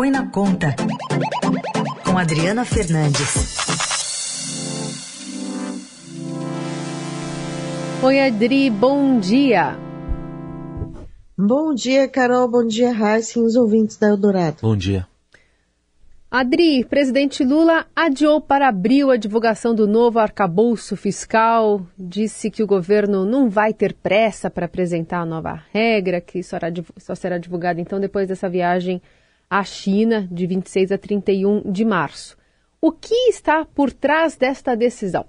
Põe na Conta, com Adriana Fernandes. Oi, Adri, bom dia. Bom dia, Carol. Bom dia, Raíssa e os ouvintes da Eldorado. Bom dia. Adri, presidente Lula adiou para abril a divulgação do novo arcabouço fiscal, disse que o governo não vai ter pressa para apresentar a nova regra, que só, só será divulgada então depois dessa viagem à China, de 26 a 31 de março. O que está por trás desta decisão?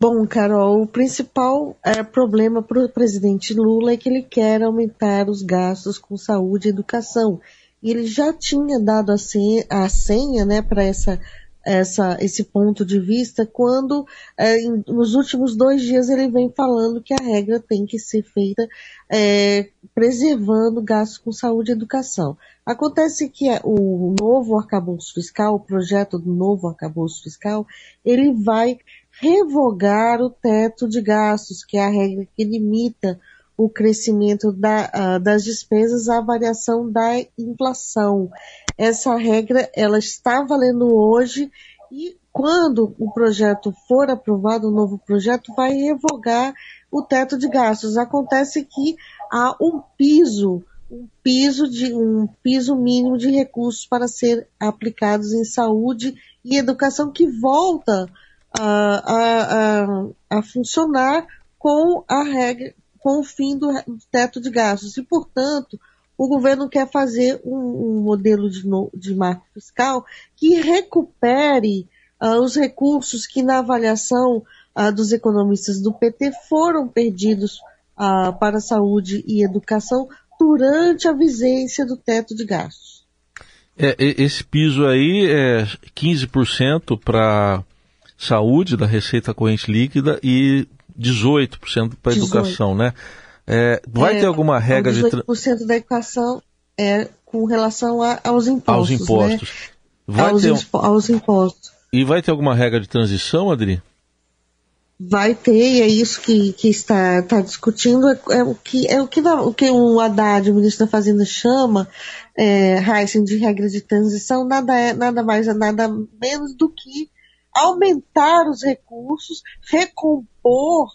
Bom, Carol, o principal é, problema para o presidente Lula é que ele quer aumentar os gastos com saúde e educação e ele já tinha dado a senha, a senha né, para essa, essa, esse ponto de vista quando é, em, nos últimos dois dias ele vem falando que a regra tem que ser feita é, preservando gastos com saúde e educação. Acontece que o novo arcabouço fiscal, o projeto do novo arcabouço fiscal, ele vai revogar o teto de gastos, que é a regra que limita o crescimento da, uh, das despesas à variação da inflação. Essa regra ela está valendo hoje e quando o projeto for aprovado, o novo projeto vai revogar o teto de gastos. Acontece que há um piso, um piso de um piso mínimo de recursos para ser aplicados em saúde e educação que volta a, a, a, a funcionar com a regra, com o fim do, teto de gastos. E, portanto, o governo quer fazer um, um modelo de, de marco fiscal que recupere uh, os recursos que, na avaliação uh, dos economistas do PT, foram perdidos uh, para saúde e educação durante a vigência do teto de gastos. É, esse piso aí é 15% para saúde da receita corrente líquida e 18% para a educação, né? É, vai é, ter alguma regra 18% de. 18% da educação é com relação a, aos impostos. Aos impostos. Né? Vai aos, ter, aos impostos. E vai ter alguma regra de transição, Adri? Vai ter, e é isso que, que está, está discutindo, é, é, o que, é o que, o que o Haddad, o ministro da Fazenda, chama, é, Heisen, de regra de transição, nada, é, nada mais, nada menos do que aumentar os recursos, recompor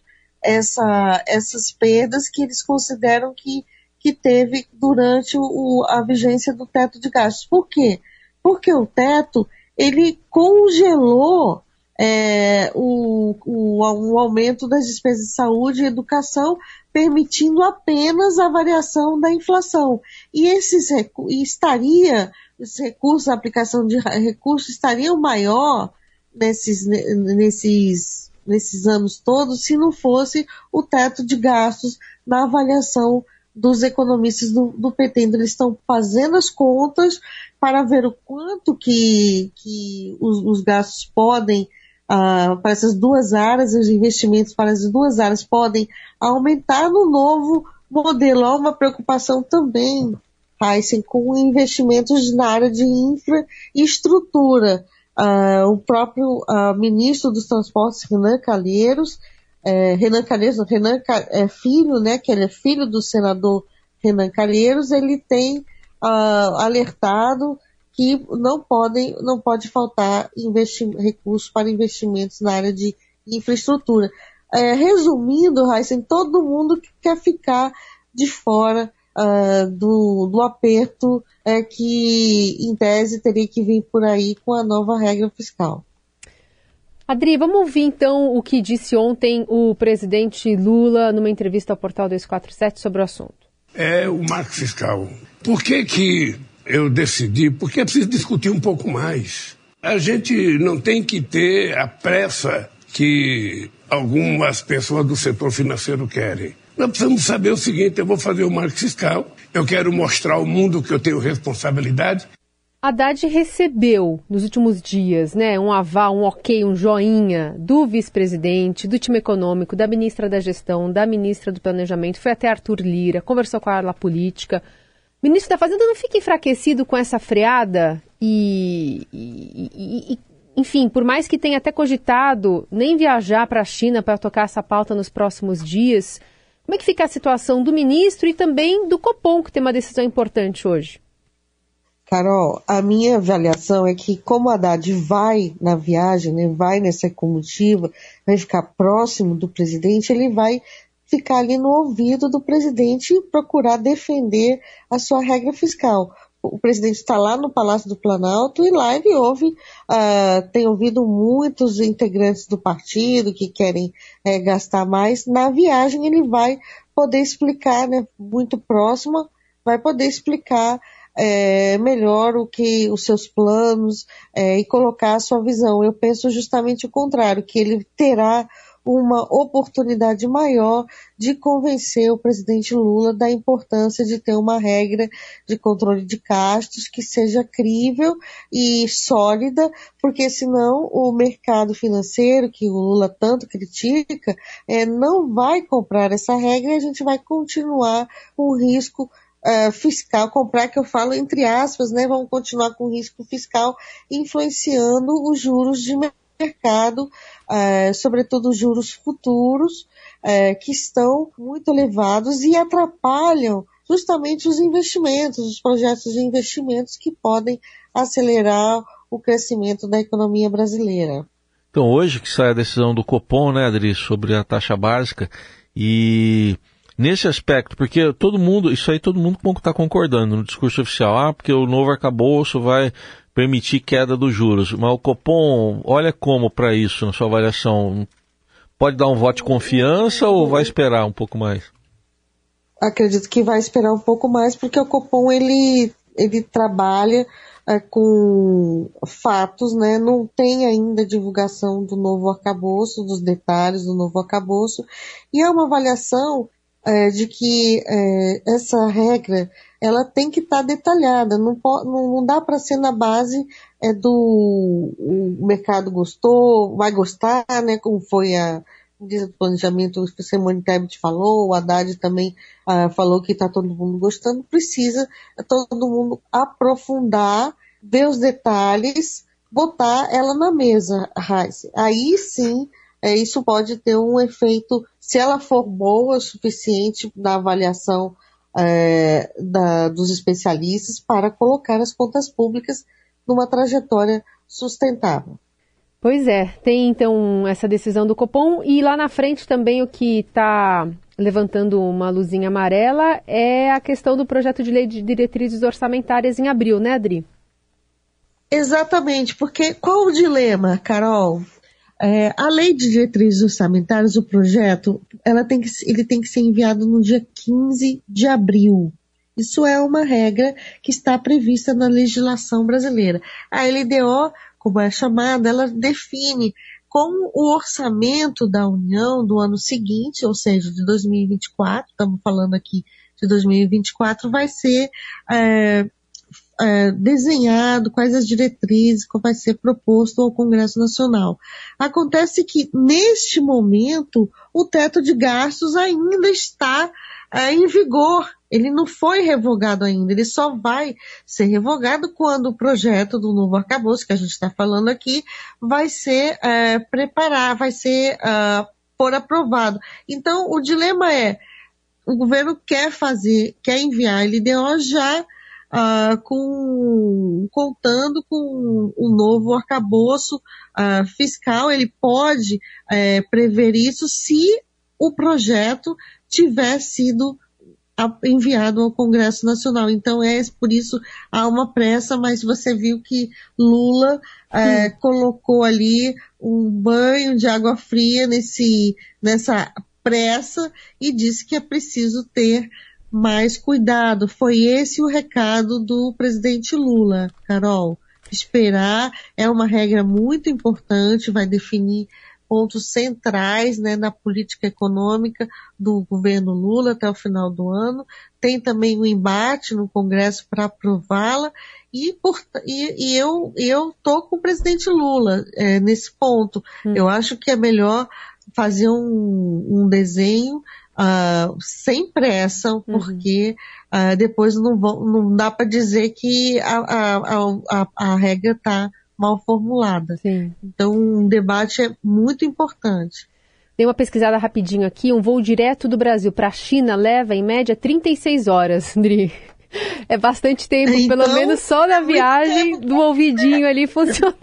essa, essas perdas que eles consideram que, que teve durante o, a vigência do teto de gastos. Por quê? Porque o teto ele congelou é, o, o, o, aumento das despesas de saúde e educação, permitindo apenas a variação da inflação. E esses estaria, os recursos, a aplicação de recursos estariam maior nesses, nesses, nesses anos todos se não fosse o teto de gastos na avaliação dos economistas do, do PT. Então, eles estão fazendo as contas para ver o quanto que, que os, os gastos podem, uh, para essas duas áreas, os investimentos para as duas áreas podem aumentar no novo modelo. Há uma preocupação também, Heisen, com investimentos na área de infraestrutura. Uh, o próprio uh, ministro dos Transportes, Renan Calheiros, é, Renan Calheiros, Renan é filho, né, que ele é filho do senador Renan Calheiros, ele tem uh, alertado que não podem, não pode faltar recursos para investimentos na área de infraestrutura. É, resumindo, Heisen, todo mundo quer ficar de fora uh, do, do aperto é, que, em tese, teria que vir por aí com a nova regra fiscal. Adri, vamos ouvir então o que disse ontem o presidente Lula numa entrevista ao portal 247 sobre o assunto. É o marco fiscal. Por que, que eu decidi? Porque é preciso discutir um pouco mais. A gente não tem que ter a pressa que algumas pessoas do setor financeiro querem. Nós precisamos saber o seguinte: eu vou fazer o marco fiscal, eu quero mostrar ao mundo que eu tenho responsabilidade. Haddad recebeu nos últimos dias né, um aval, um ok, um joinha do vice-presidente, do time econômico, da ministra da Gestão, da ministra do Planejamento, foi até Arthur Lira, conversou com a ala política. Ministro da Fazenda não fica enfraquecido com essa freada e, e, e enfim, por mais que tenha até cogitado nem viajar para a China para tocar essa pauta nos próximos dias, como é que fica a situação do ministro e também do Copom, que tem uma decisão importante hoje? Carol, a minha avaliação é que como a Haddad vai na viagem, né, vai nessa comitiva, vai ficar próximo do presidente, ele vai ficar ali no ouvido do presidente e procurar defender a sua regra fiscal. O presidente está lá no Palácio do Planalto e lá ele ouve, uh, tem ouvido muitos integrantes do partido que querem é, gastar mais. Na viagem ele vai poder explicar, né, muito próximo, vai poder explicar é, melhor o que os seus planos é, e colocar a sua visão. Eu penso justamente o contrário, que ele terá uma oportunidade maior de convencer o presidente Lula da importância de ter uma regra de controle de gastos que seja crível e sólida, porque senão o mercado financeiro, que o Lula tanto critica, é, não vai comprar essa regra e a gente vai continuar com o risco uh, fiscal, comprar que eu falo entre aspas, né, vamos continuar com risco fiscal influenciando os juros de mercado, uh, sobretudo os juros futuros, uh, que estão muito elevados e atrapalham justamente os investimentos, os projetos de investimentos que podem acelerar o crescimento da economia brasileira. Então, hoje que sai a decisão do Copom, né, Adri, sobre a taxa básica, e nesse aspecto, porque todo mundo, isso aí todo mundo está concordando no discurso oficial, ah, porque o novo arcabouço vai permitir queda dos juros. Mas o Copom olha como para isso na sua avaliação? Pode dar um voto de confiança ou vai esperar um pouco mais? Acredito que vai esperar um pouco mais, porque o Copom ele, ele trabalha é, com fatos, né? Não tem ainda divulgação do novo arcabouço, dos detalhes do novo arcabouço, e é uma avaliação é, de que é, essa regra ela tem que estar tá detalhada, não, não, dá para ser na base é, do o mercado gostou, vai gostar, né, como foi a o planejamento, o Simone Tebet falou, o Haddad também ah, falou que está todo mundo gostando, precisa todo mundo aprofundar, ver os detalhes, botar ela na mesa, Raiz. Aí sim é, isso pode ter um efeito, se ela for boa o suficiente na avaliação é, da, dos especialistas, para colocar as contas públicas numa trajetória sustentável. Pois é, tem então essa decisão do Copom e lá na frente também o que está levantando uma luzinha amarela é a questão do projeto de lei de diretrizes orçamentárias em abril, né, Adri? Exatamente, porque qual o dilema, Carol? É, a lei de diretrizes orçamentárias, o projeto, ela tem que, ele tem que ser enviado no dia 15 de abril. Isso é uma regra que está prevista na legislação brasileira. A LDO, como é chamada, ela define como o orçamento da União do ano seguinte, ou seja, de 2024, estamos falando aqui de 2024, vai ser é, é, desenhado, quais as diretrizes, como vai ser proposto ao Congresso Nacional. Acontece que, neste momento, o teto de gastos ainda está é, em vigor. Ele não foi revogado ainda, ele só vai ser revogado quando o projeto do novo arcabouço, que a gente está falando aqui, vai ser é, preparado, vai ser uh, por aprovado. Então, o dilema é, o governo quer fazer, quer enviar a LDO já uh, com, contando com um novo arcabouço uh, fiscal. Ele pode uh, prever isso se o projeto tiver sido enviado ao Congresso Nacional. Então é por isso há uma pressa, mas você viu que Lula é, colocou ali um banho de água fria nesse, nessa pressa e disse que é preciso ter mais cuidado. Foi esse o recado do presidente Lula, Carol. Esperar é uma regra muito importante, vai definir pontos centrais né, na política econômica do governo Lula até o final do ano. Tem também um embate no Congresso para aprová-la e, por, e, e, eu tô com o presidente Lula é, nesse ponto. Hum. Eu acho que é melhor fazer um, um desenho uh, sem pressa, uhum. porque uhum. uh, depois não, vão, não dá para dizer que a, a, a, a regra está mal formulada. Sim. Então, um debate é muito importante. Dei uma pesquisada rapidinho aqui. Um voo direto do Brasil para a China leva, em média, 36 horas, Andri. É bastante tempo, então, pelo menos só na viagem tempo. do ouvidinho ali funcionar.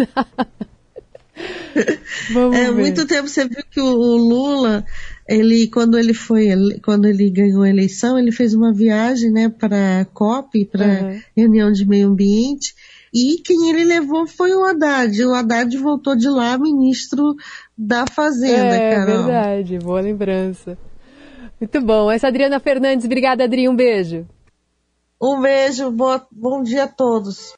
Vamos é ver. muito tempo. Você viu que o Lula, ele quando ele foi, quando ele ganhou a eleição, ele fez uma viagem, né, para a COP, para uhum. reunião de meio ambiente. E quem ele levou foi o Haddad. O Haddad voltou de lá ministro da Fazenda, é, Carol. É verdade, boa lembrança. Muito bom. Essa é a Adriana Fernandes. Obrigada, Adri. Um beijo. Um beijo, boa, bom dia a todos.